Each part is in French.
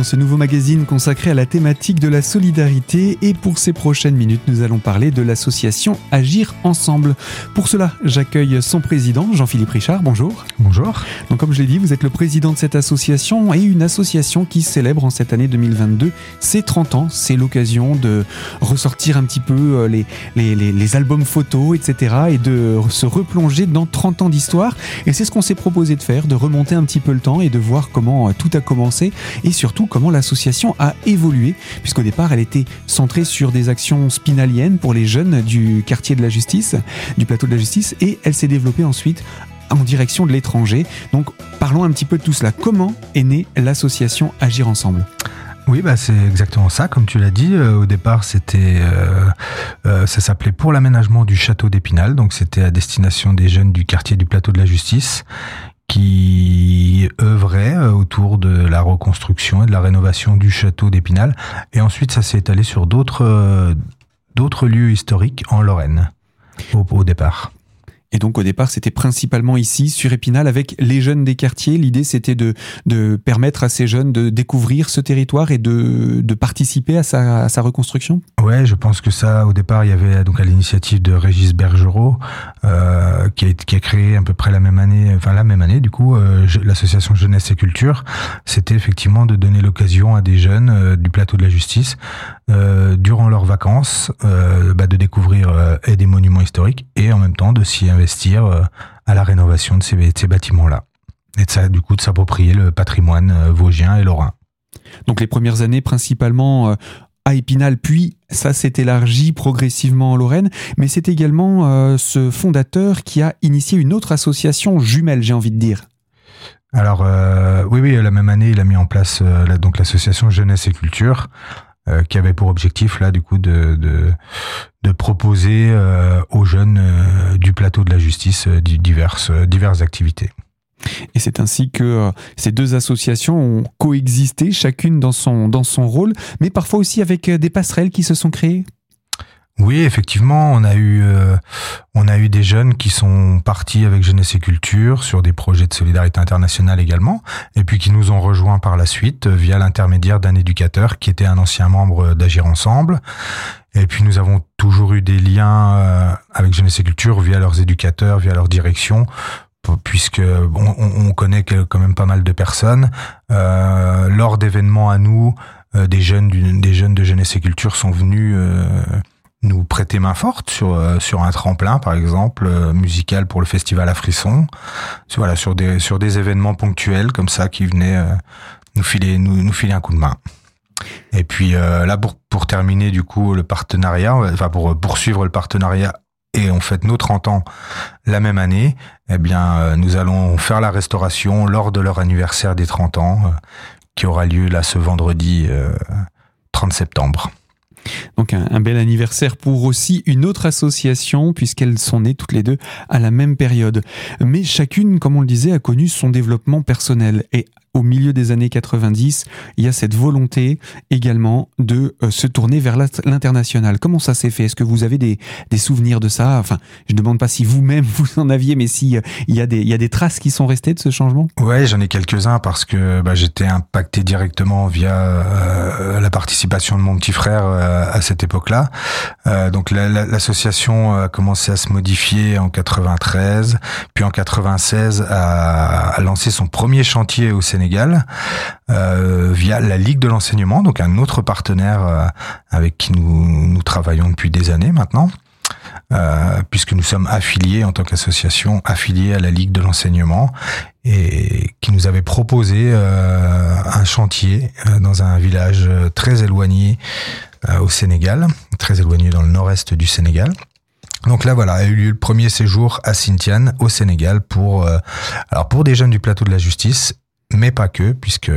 dans ce nouveau magazine consacré à la thématique de la solidarité et pour ces prochaines minutes nous allons parler de l'association Agir Ensemble. Pour cela j'accueille son président Jean-Philippe Richard, bonjour. Bonjour. Donc comme je l'ai dit vous êtes le président de cette association et une association qui célèbre en cette année 2022 ses 30 ans. C'est l'occasion de ressortir un petit peu euh, les, les, les, les albums photos etc. et de se replonger dans 30 ans d'histoire et c'est ce qu'on s'est proposé de faire, de remonter un petit peu le temps et de voir comment euh, tout a commencé et surtout comment l'association a évolué, puisqu'au départ elle était centrée sur des actions spinaliennes pour les jeunes du quartier de la justice, du plateau de la justice, et elle s'est développée ensuite en direction de l'étranger. Donc parlons un petit peu de tout cela. Comment est née l'association Agir Ensemble? Oui, bah c'est exactement ça. Comme tu l'as dit, euh, au départ, c'était, euh, euh, ça s'appelait pour l'aménagement du château d'Épinal. Donc, c'était à destination des jeunes du quartier du Plateau de la Justice qui œuvrait euh, autour de la reconstruction et de la rénovation du château d'Épinal. Et ensuite, ça s'est étalé sur d'autres euh, d'autres lieux historiques en Lorraine au, au départ. Et donc au départ, c'était principalement ici, sur Épinal, avec les jeunes des quartiers. L'idée, c'était de, de permettre à ces jeunes de découvrir ce territoire et de, de participer à sa, à sa reconstruction. Ouais, je pense que ça, au départ, il y avait donc à l'initiative de Régis Bergerot, euh, qui, a, qui a créé à peu près la même année, enfin la même année, du coup, euh, l'association Jeunesse et Culture. C'était effectivement de donner l'occasion à des jeunes euh, du plateau de la justice, euh, durant leurs vacances, euh, bah, de découvrir euh, et des monuments historiques et en même temps de s'y investir à la rénovation de ces, de ces bâtiments-là. Et de ça, du coup, de s'approprier le patrimoine vosgien et lorrain. Donc les premières années, principalement à Épinal, puis ça s'est élargi progressivement en Lorraine, mais c'est également ce fondateur qui a initié une autre association jumelle, j'ai envie de dire. Alors euh, oui, oui, la même année, il a mis en place euh, la- donc l'association Jeunesse et Culture, euh, qui avait pour objectif là, du coup, de de, proposer euh, aux jeunes euh, du plateau de la justice di- diverses diverses activités. Et c'est ainsi que ces deux associations ont coexisté, chacune dans son, dans son rôle, mais parfois aussi avec des passerelles qui se sont créées. Oui, effectivement, on a eu euh, on a eu des jeunes qui sont partis avec Jeunesse et Culture sur des projets de solidarité internationale également, et puis qui nous ont rejoints par la suite euh, via l'intermédiaire d'un éducateur qui était un ancien membre d'Agir Ensemble. Et puis nous avons toujours eu des liens euh, avec Jeunesse et Culture via leurs éducateurs, via leur direction, puisque on, on connaît quand même pas mal de personnes. Euh, lors d'événements à nous, euh, des jeunes des jeunes de Jeunesse et Culture sont venus euh, nous prêter main forte sur euh, sur un tremplin par exemple euh, musical pour le festival à Frisson. Voilà sur des sur des événements ponctuels comme ça qui venaient euh, nous filer nous nous filer un coup de main. Et puis là pour pour terminer du coup le partenariat enfin pour poursuivre le partenariat et on fête nos 30 ans la même année eh bien nous allons faire la restauration lors de leur anniversaire des 30 ans qui aura lieu là ce vendredi euh, 30 septembre Donc un, bel anniversaire pour aussi une autre association, puisqu'elles sont nées toutes les deux à la même période. Mais chacune, comme on le disait, a connu son développement personnel. Et au milieu des années 90, il y a cette volonté également de euh, se tourner vers l'international. Comment ça s'est fait? Est-ce que vous avez des, souvenirs de ça? Enfin, je ne demande pas si vous-même vous en aviez, mais si euh, y, a des- traces qui sont restées de ce changement? Ouais, j'en ai quelques-uns parce que bah, j'étais impacté directement via euh, la participation de mon petit frère à cette époque-là. Donc la- la- l'association a commencé à se modifier en 93, puis en 96 a, a lancé son premier chantier au Sénégal euh, via la Ligue de l'enseignement, donc un autre partenaire euh, avec qui nous, travaillons depuis des années maintenant. Euh, puisque nous sommes affiliés en tant qu'association affiliés à la Ligue de l'enseignement et qui nous avait proposé un chantier dans un village très éloigné au Sénégal, très éloigné dans le nord-est du Sénégal. Donc là, voilà, a eu lieu le premier séjour à Sintian, au Sénégal, pour pour des jeunes du plateau de la justice, mais pas que, puisque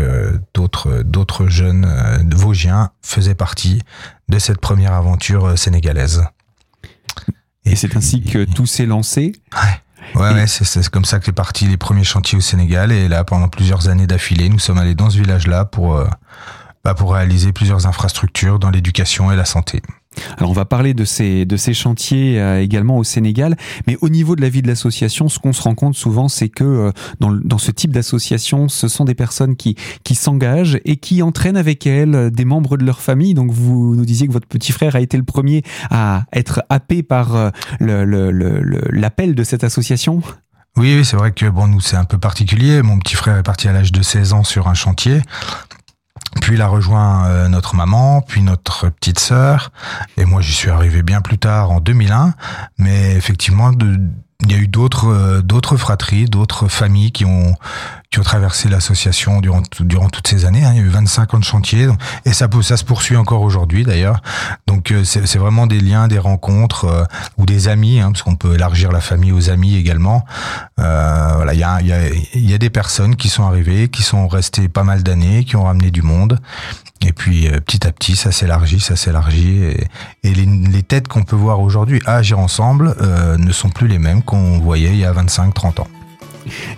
d'autres d'autres jeunes euh, vosgiens faisaient partie de cette première aventure euh, sénégalaise. Et c'est ainsi que tout s'est lancé. Ouais, ouais, c'est c'est comme ça que c'est parti les premiers chantiers au Sénégal. Et là, pendant plusieurs années d'affilée, nous sommes allés dans ce village-là pour, euh, bah, pour réaliser plusieurs infrastructures dans l'éducation et la santé. Alors on va parler de ces, de ces chantiers euh, également au Sénégal, mais au niveau de la vie de l'association, ce qu'on se rend compte souvent, c'est que euh, dans, dans, ce type d'association, ce sont des personnes qui, qui s'engagent et qui entraînent avec elles euh, des membres de leur famille. Donc vous nous disiez que votre petit frère a été le premier à être happé par l'appel de cette association. Oui, oui c'est vrai que bon, nous c'est un peu particulier. Mon petit frère est parti à l'âge de 16 ans sur un chantier. Puis il a rejoint euh, notre maman, puis notre petite sœur, et moi j'y suis arrivé bien plus tard en 2001. Mais effectivement, il y a eu d'autres euh, d'autres fratries, d'autres familles qui ont qui ont traversé l'association durant durant toutes ces années. Hein. Il y a eu 25 ans de chantier et ça ça se poursuit encore aujourd'hui d'ailleurs. Donc euh, c'est vraiment des liens, des rencontres euh, ou des amis, hein, parce qu'on peut élargir la famille aux amis également. Euh, voilà, il y a y a y a des personnes qui sont arrivées, qui sont restées pas mal d'années, qui ont ramené du monde et puis euh, petit à petit, ça s'élargit, ça s'élargit. Et, les, les, têtes qu'on peut voir aujourd'hui agir ensemble euh, ne sont plus les mêmes qu'on voyait il y a 25-30 ans.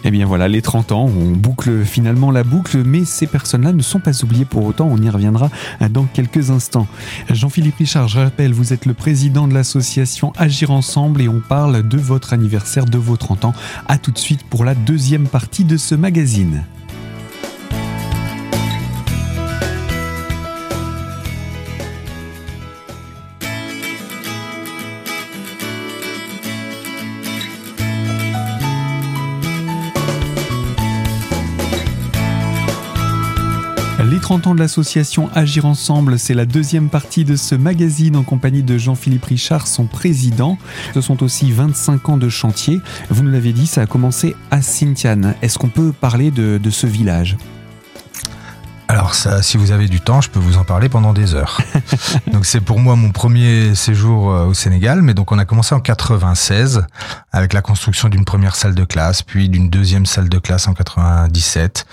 Eh bien voilà, les 30 ans, on boucle finalement la boucle, mais ces personnes-là ne sont pas oubliées pour autant, on y reviendra dans quelques instants. Jean-Philippe Richard, je rappelle, vous êtes le président de l'association Agir Ensemble et on parle de votre anniversaire, de vos 30 ans. A tout de suite pour la deuxième partie de ce magazine. 30 ans de l'association Agir Ensemble, c'est la deuxième partie de ce magazine en compagnie de Jean-Philippe Richard, son président. Ce sont aussi 25 ans de chantier. Vous nous l'avez dit, ça a commencé à Sintiane. Est-ce qu'on peut parler de ce village? Alors ça, si vous avez du temps, je peux vous en parler pendant des heures. donc c'est pour moi mon premier séjour euh, au Sénégal, mais donc on a commencé en 96 avec la construction d'une première salle de classe, puis d'une deuxième salle de classe en 97,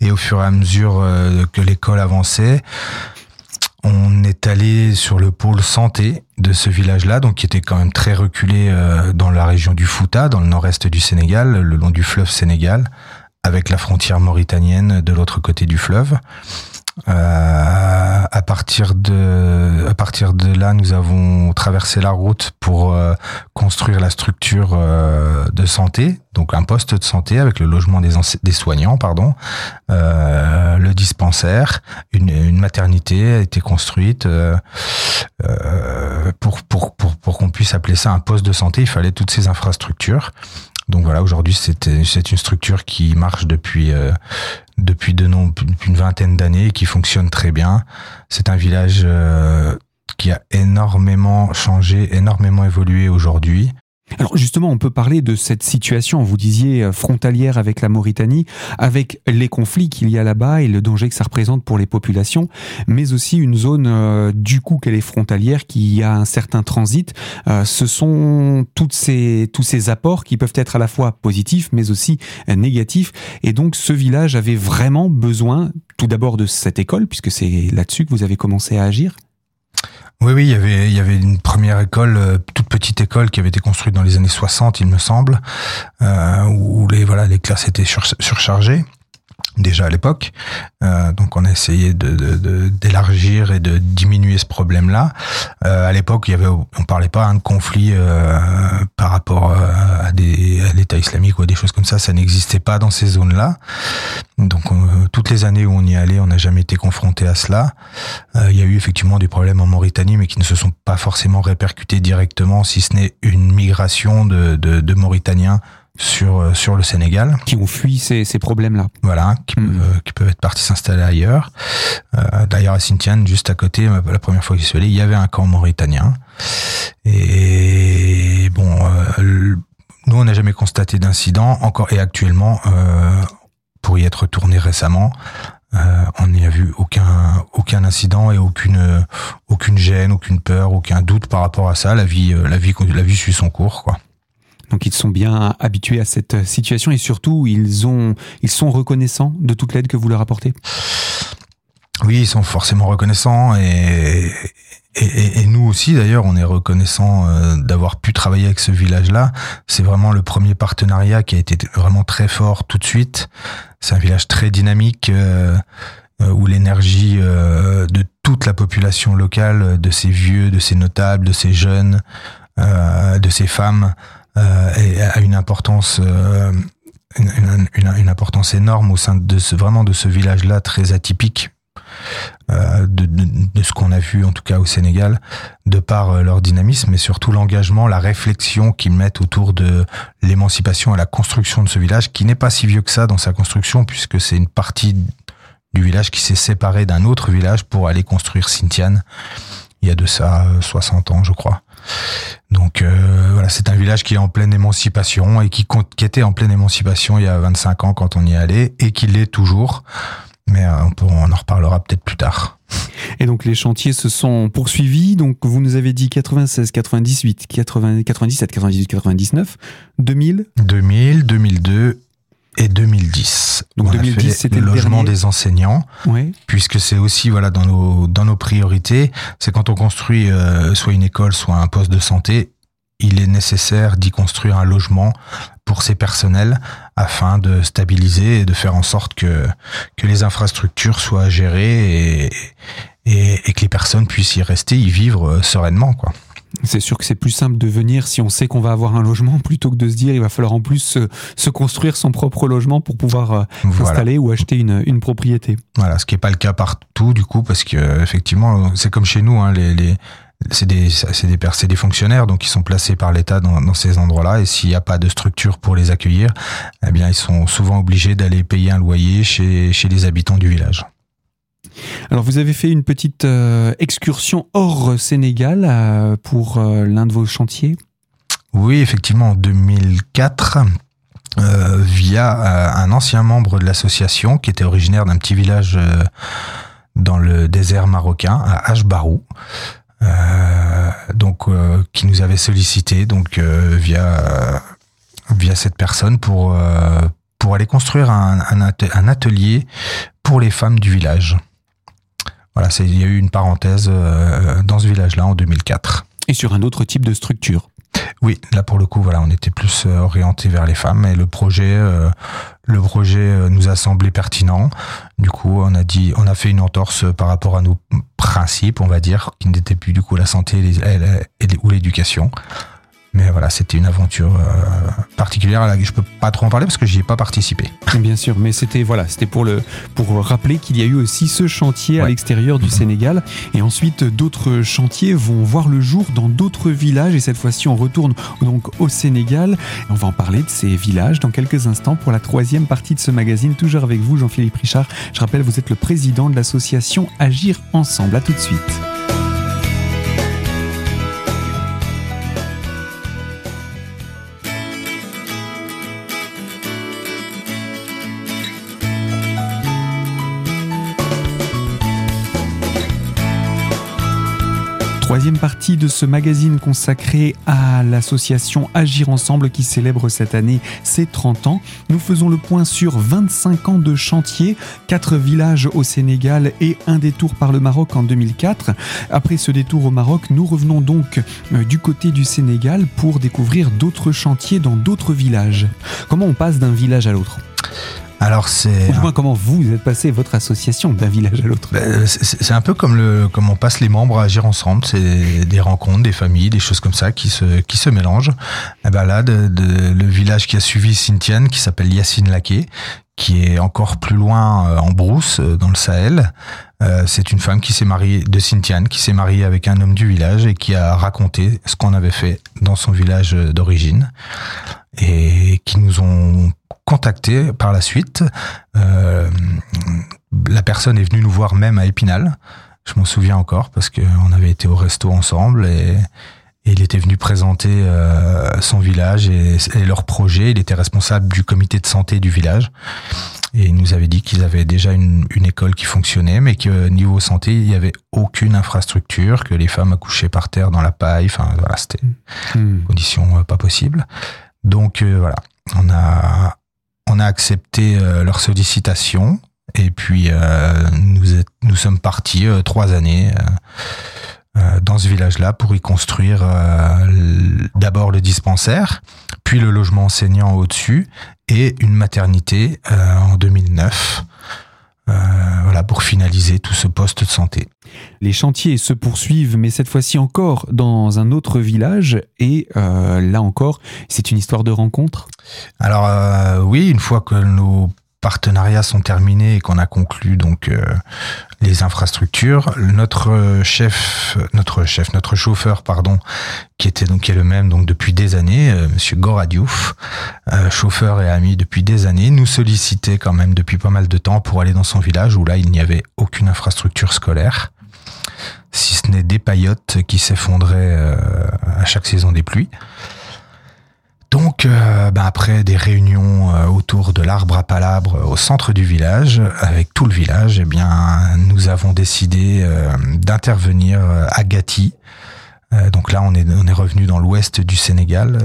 et au fur et à mesure euh, que l'école avançait, on est allé sur le pôle santé de ce village-là, donc qui était quand même très reculé euh, dans la région du Fouta, dans le nord-est du Sénégal, le long du fleuve Sénégal avec la frontière mauritanienne de l'autre côté du fleuve. Euh, à partir de à partir de là, nous avons traversé la route pour euh, construire la structure euh, de santé, donc un poste de santé avec le logement des, des soignants, pardon, euh, le dispensaire, une, une, maternité a été construite pour pour pour, pour qu'on puisse appeler ça un poste de santé. Il fallait toutes ces infrastructures. Donc voilà, aujourd'hui c'est une structure qui marche depuis euh, depuis de non, une vingtaine d'années et qui fonctionne très bien. C'est un village euh, qui a énormément changé, énormément évolué aujourd'hui. Alors justement, on peut parler de cette situation, vous disiez, euh, frontalière avec la Mauritanie, avec les conflits qu'il y a là-bas et le danger que ça représente pour les populations, mais aussi une zone, euh, du coup, qu'elle est frontalière, qui a un certain transit. Euh, ce sont toutes ces, tous ces apports qui peuvent être à la fois positifs, mais aussi négatifs. Et donc, ce village avait vraiment besoin, tout d'abord, de cette école, puisque c'est là-dessus que vous avez commencé à agir? Oui, oui, il y avait, il y avait une première école, euh, toute petite école qui avait été construite dans les années 60, il me semble, euh, où les voilà les classes étaient surchargées déjà à l'époque. Euh, donc on a essayé d'élargir et de diminuer ce problème-là. Euh, à l'époque, il y avait, on parlait pas hein, de conflit euh, par rapport à, l'État islamique ou à des choses comme ça. Ça n'existait pas dans ces zones-là. Donc toutes les années où on y allait, on n'a jamais été confronté à cela. il y a eu effectivement des problèmes en Mauritanie, mais qui ne se sont pas forcément répercutés directement, si ce n'est une migration de Mauritaniens sur euh, sur le Sénégal qui ont fui ces, ces problèmes-là. Voilà, qui, mm. peuvent, qui peuvent être partis s'installer ailleurs. Euh, D'ailleurs à Sintian, juste à côté, la première fois que je suis allé, il y avait un camp mauritanien. Et bon, euh, nous on n'a jamais constaté d'incident encore et actuellement. Euh, pour y être retourné récemment, euh, on n'y a vu aucun aucun incident et aucune aucune gêne, aucune peur, aucun doute par rapport à ça. La vie la vie la vie suit son cours quoi. Donc ils sont bien habitués à cette situation et surtout ils ont ils sont reconnaissants de toute l'aide que vous leur apportez? Oui, ils sont forcément reconnaissants et, nous aussi d'ailleurs, on est reconnaissant euh, d'avoir pu travailler avec ce village-là. C'est vraiment le premier partenariat qui a été vraiment très fort tout de suite. C'est un village très dynamique. Euh, où l'énergie de toute la population locale, de ces vieux, de ces notables, de ces jeunes, de ces femmes, a une importance une, une, importance énorme au sein de ce, vraiment de ce village-là très atypique euh, de, de, ce qu'on a vu en tout cas au Sénégal, de par euh, leur dynamisme et surtout l'engagement, la réflexion qu'ils mettent autour de l'émancipation et la construction de ce village, qui n'est pas si vieux que ça dans sa construction, puisque c'est une partie du village qui s'est séparé d'un autre village pour aller construire Sintiane, il y a de ça 60 euh, ans je crois. Donc euh, voilà, c'est un village qui est en pleine émancipation et qui, qui était en pleine émancipation il y a 25 ans quand on y allait et qui l'est toujours. Mais euh, on, on en reparlera peut-être plus tard. Et donc les chantiers se sont poursuivis. Donc vous nous avez dit 96, 98, 80, 97, 98, 99, 2000 2000, 2002 et 2010. Donc 2010, c'était le logement des enseignants, ouais. puisque c'est aussi voilà dans nos dans nos priorités, c'est quand on construit euh, soit une école, soit un poste de santé, il est nécessaire d'y construire un logement pour ces personnels afin de stabiliser et de faire en sorte que que les infrastructures soient gérées et et, et que les personnes puissent y rester, y vivre euh, sereinement quoi. C'est sûr que c'est plus simple de venir si on sait qu'on va avoir un logement plutôt que de se dire il va falloir en plus se, se construire son propre logement pour pouvoir euh, Voilà. s'installer ou acheter une, une propriété. Voilà, ce qui est pas le cas partout du coup, parce que euh, effectivement, c'est comme chez nous, hein, les, les c'est des c'est des des fonctionnaires donc ils sont placés par l'État dans, dans ces endroits-là et s'il n'y a pas de structure pour les accueillir, eh bien ils sont souvent obligés d'aller payer un loyer chez chez les habitants du village. Alors vous avez fait une petite euh, excursion hors Sénégal euh, pour euh, l'un de vos chantiers? Oui, effectivement, en 2004, euh, via un ancien membre de l'association qui était originaire d'un petit village dans le désert marocain, à Ashbarou, donc qui nous avait sollicité donc via cette personne pour aller construire un atelier pour les femmes du village. Voilà, il y a eu une parenthèse euh, dans ce village-là en 2004. Et sur un autre type de structure. Oui, là pour le coup, voilà, on était plus euh, orienté vers les femmes et le projet, euh, le projet euh, nous a semblé pertinent. Du coup, on a dit, on a fait une entorse par rapport à nos principes, on va dire, qui n'étaient plus du coup la santé les- et la- et les- ou l'éducation. Mais voilà, c'était une aventure euh, particulière. Là, je peux pas trop en parler parce que j'y ai pas participé. Bien sûr, mais c'était voilà, c'était pour le pour rappeler qu'il y a eu aussi ce chantier à l'extérieur du Mhm. Sénégal et ensuite d'autres chantiers vont voir le jour dans d'autres villages et cette fois-ci on retourne donc au Sénégal. On va en parler de ces villages dans quelques instants pour la troisième partie de ce magazine. Toujours avec vous, Jean-Philippe Richard. Je rappelle, vous êtes le président de l'association Agir Ensemble. À tout de suite. Troisième partie de ce magazine consacré à l'association Agir Ensemble qui célèbre cette année ses 30 ans. Nous faisons le point sur 25 ans de chantier, 4 villages au Sénégal et un détour par le Maroc en 2004. Après ce détour au Maroc, nous revenons donc euh, du côté du Sénégal pour découvrir d'autres chantiers dans d'autres villages. Comment on passe d'un village à l'autre? Alors c'est Ou comment vous êtes passé, votre association, d'un village à l'autre? Ben, c'est un peu comme le comme on passe les membres à agir ensemble, c'est des rencontres, des familles, des choses comme ça qui se qui se mélangent. Et ben là, de, de- le village qui a suivi Cynthiane, qui s'appelle Yacine Laquet, qui est encore plus loin euh, en brousse euh, dans le Sahel. euh, c'est une femme qui s'est mariée de Cynthiane, qui s'est mariée avec un homme du village et qui a raconté ce qu'on avait fait dans son village euh, d'origine et qui nous ont contactés par la suite. Euh, la personne est venue nous voir même à Épinal. Je m'en souviens encore parce qu'on avait été au resto ensemble et, et il était venu présenter euh, son village et, et leur projet. Il était responsable du comité de santé du village et il nous avait dit qu'ils avaient déjà une, une école qui fonctionnait, mais que niveau santé, il n'y avait aucune infrastructure, que les femmes accouchaient par terre dans la paille. Enfin, voilà, c'était Hmm. conditions euh, pas possibles. Donc euh, voilà, on a on a accepté euh, leur sollicitation et puis euh, nous nous sommes partis trois années dans ce village-là pour y construire d'abord le dispensaire, puis le logement enseignant au-dessus et une maternité en 2009. Tout ce poste de santé. Les chantiers se poursuivent, mais cette fois-ci encore dans un autre village. Et là encore, c'est une histoire de rencontre? Alors oui, une fois que nos partenariats sont terminés et qu'on a conclu donc euh, les infrastructures, notre chef, notre chef, notre chauffeur, pardon, qui était donc qui est le même donc depuis des années, euh, Monsieur Goradiouf, euh, chauffeur et ami depuis des années, nous sollicitait quand même depuis pas mal de temps pour aller dans son village où là il n'y avait aucune infrastructure scolaire, si ce n'est des paillotes qui s'effondraient à chaque saison des pluies. Donc, euh, bah, après des réunions euh, autour de l'arbre à palabre au centre du village, avec tout le village, eh bien, nous avons décidé euh, d'intervenir à Gati. donc là, on est, revenu dans l'ouest du Sénégal,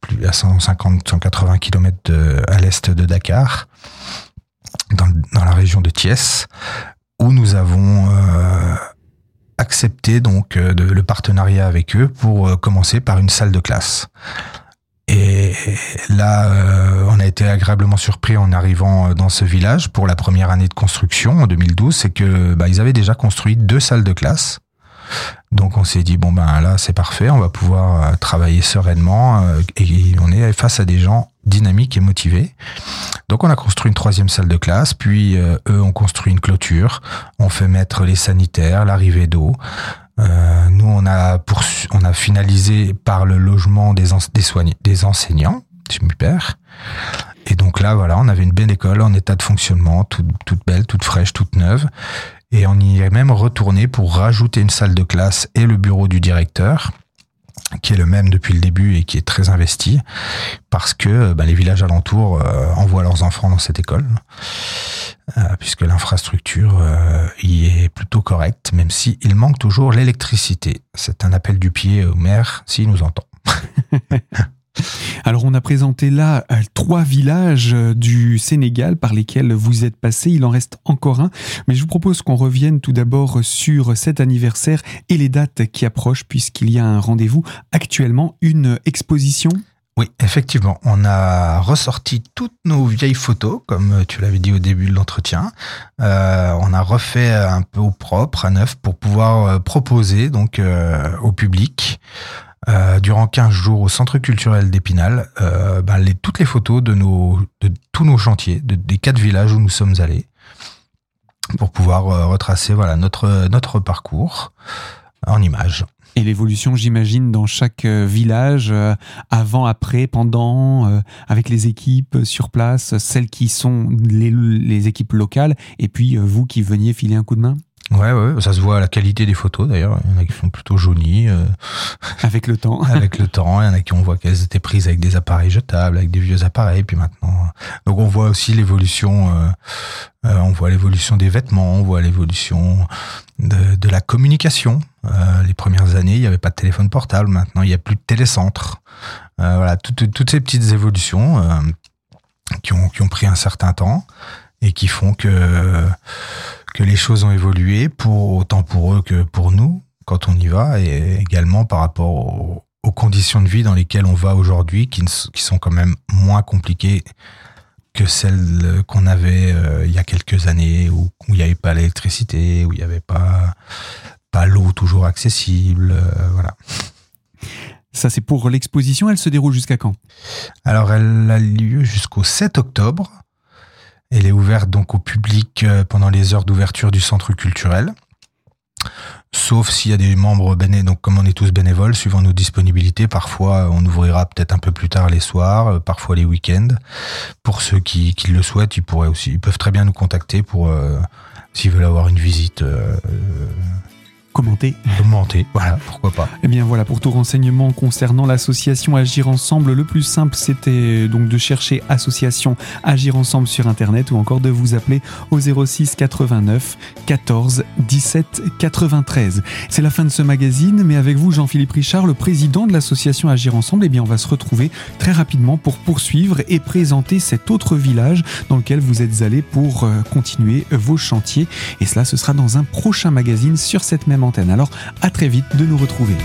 plus à 150-180 km à l'est de Dakar, dans, la région de Thiès, où nous avons accepté donc le partenariat avec eux pour commencer par une salle de classe. Et là, euh, on a été agréablement surpris en arrivant euh, dans ce village pour la première année de construction en 2012, c'est que bah, ils avaient déjà construit deux salles de classe. Donc on s'est dit bon ben là c'est parfait, on va pouvoir euh, travailler sereinement et on est face à des gens dynamiques et motivés. Donc on a construit une troisième salle de classe, puis eux ont construit une clôture, on fait mettre les sanitaires, l'arrivée d'eau, euh, nous, on a, on a finalisé par le logement des, des, des enseignants, super. Et donc là, voilà, on avait une belle école en état de fonctionnement, toute, belle, toute fraîche, toute neuve. Et on y est même retourné pour rajouter une salle de classe et le bureau du directeur qui est le même depuis le début et qui est très investi, parce que bah, les villages alentours euh, envoient leurs enfants dans cette école, euh, puisque l'infrastructure euh, y est plutôt correcte, même si il manque toujours l'électricité. C'est un appel du pied au maire s'il nous entend. Alors on a présenté là euh, trois villages euh, du Sénégal par lesquels vous êtes passé, il en reste encore un, mais je vous propose qu'on revienne tout d'abord sur cet anniversaire et les dates qui approchent puisqu'il y a un rendez-vous actuellement, une exposition oui, effectivement, on a ressorti toutes nos vieilles photos, comme tu l'avais dit au début de l'entretien. Euh, on a refait un peu au propre, à neuf, pour pouvoir proposer donc au public euh, durant 15 jours au Centre culturel d'Épinal euh, bah, toutes les photos de, nos, de tous nos chantiers, des quatre villages où nous sommes allés, pour pouvoir euh, retracer voilà, notre, notre parcours en images. Et l'évolution, j'imagine, dans chaque village, avant, après, pendant, avec les équipes sur place, celles qui sont les, les équipes locales, et puis vous qui veniez filer un coup de main? Ouais, ouais, ça se voit à la qualité des photos d'ailleurs. Il y en a qui sont plutôt jaunies. Euh, avec le temps. avec le temps. Il y en a qui on voit qu'elles étaient prises avec des appareils jetables, avec des vieux appareils. Puis maintenant, donc on voit aussi l'évolution. Euh, euh, on voit l'évolution des vêtements, on voit l'évolution de, la communication. les premières années, il n'y avait pas de téléphone portable. Maintenant, il n'y a plus de télécentre. voilà, toutes, toutes ces petites évolutions qui ont qui ont pris un certain temps et qui font que que les choses ont évolué pour autant pour eux que pour nous quand on y va et également par rapport aux, conditions de vie dans lesquelles on va aujourd'hui qui sont quand même moins compliquées que celles qu'on avait euh, il y a quelques années où, il n'y avait pas l'électricité, où il n'y avait pas, pas l'eau toujours accessible, euh, voilà. Ça, c'est pour l'exposition. Elle se déroule jusqu'à quand? Alors, elle a lieu jusqu'au 7 octobre. Elle est ouverte donc au public euh, pendant les heures d'ouverture du centre culturel. Sauf s'il y a des membres bénévoles, donc comme on est tous bénévoles, suivant nos disponibilités, parfois on ouvrira peut-être un peu plus tard les soirs, euh, parfois les week-ends. Pour ceux qui, qui, le souhaitent, ils pourraient aussi, ils peuvent très bien nous contacter pour euh, s'ils veulent avoir une visite commenter. Commenter, voilà, pourquoi pas. Eh bien voilà, pour tout renseignement concernant l'association Agir Ensemble, le plus simple c'était donc de chercher association Agir Ensemble sur internet ou encore de vous appeler au 06 89 14 17 93. C'est la fin de ce magazine, mais avec vous Jean-Philippe Richard, le président de l'association Agir Ensemble, eh bien on va se retrouver très rapidement pour poursuivre et présenter cet autre village dans lequel vous êtes allé pour euh, continuer vos chantiers. Et cela ce sera dans un prochain magazine sur cette Alors à très vite de nous retrouver.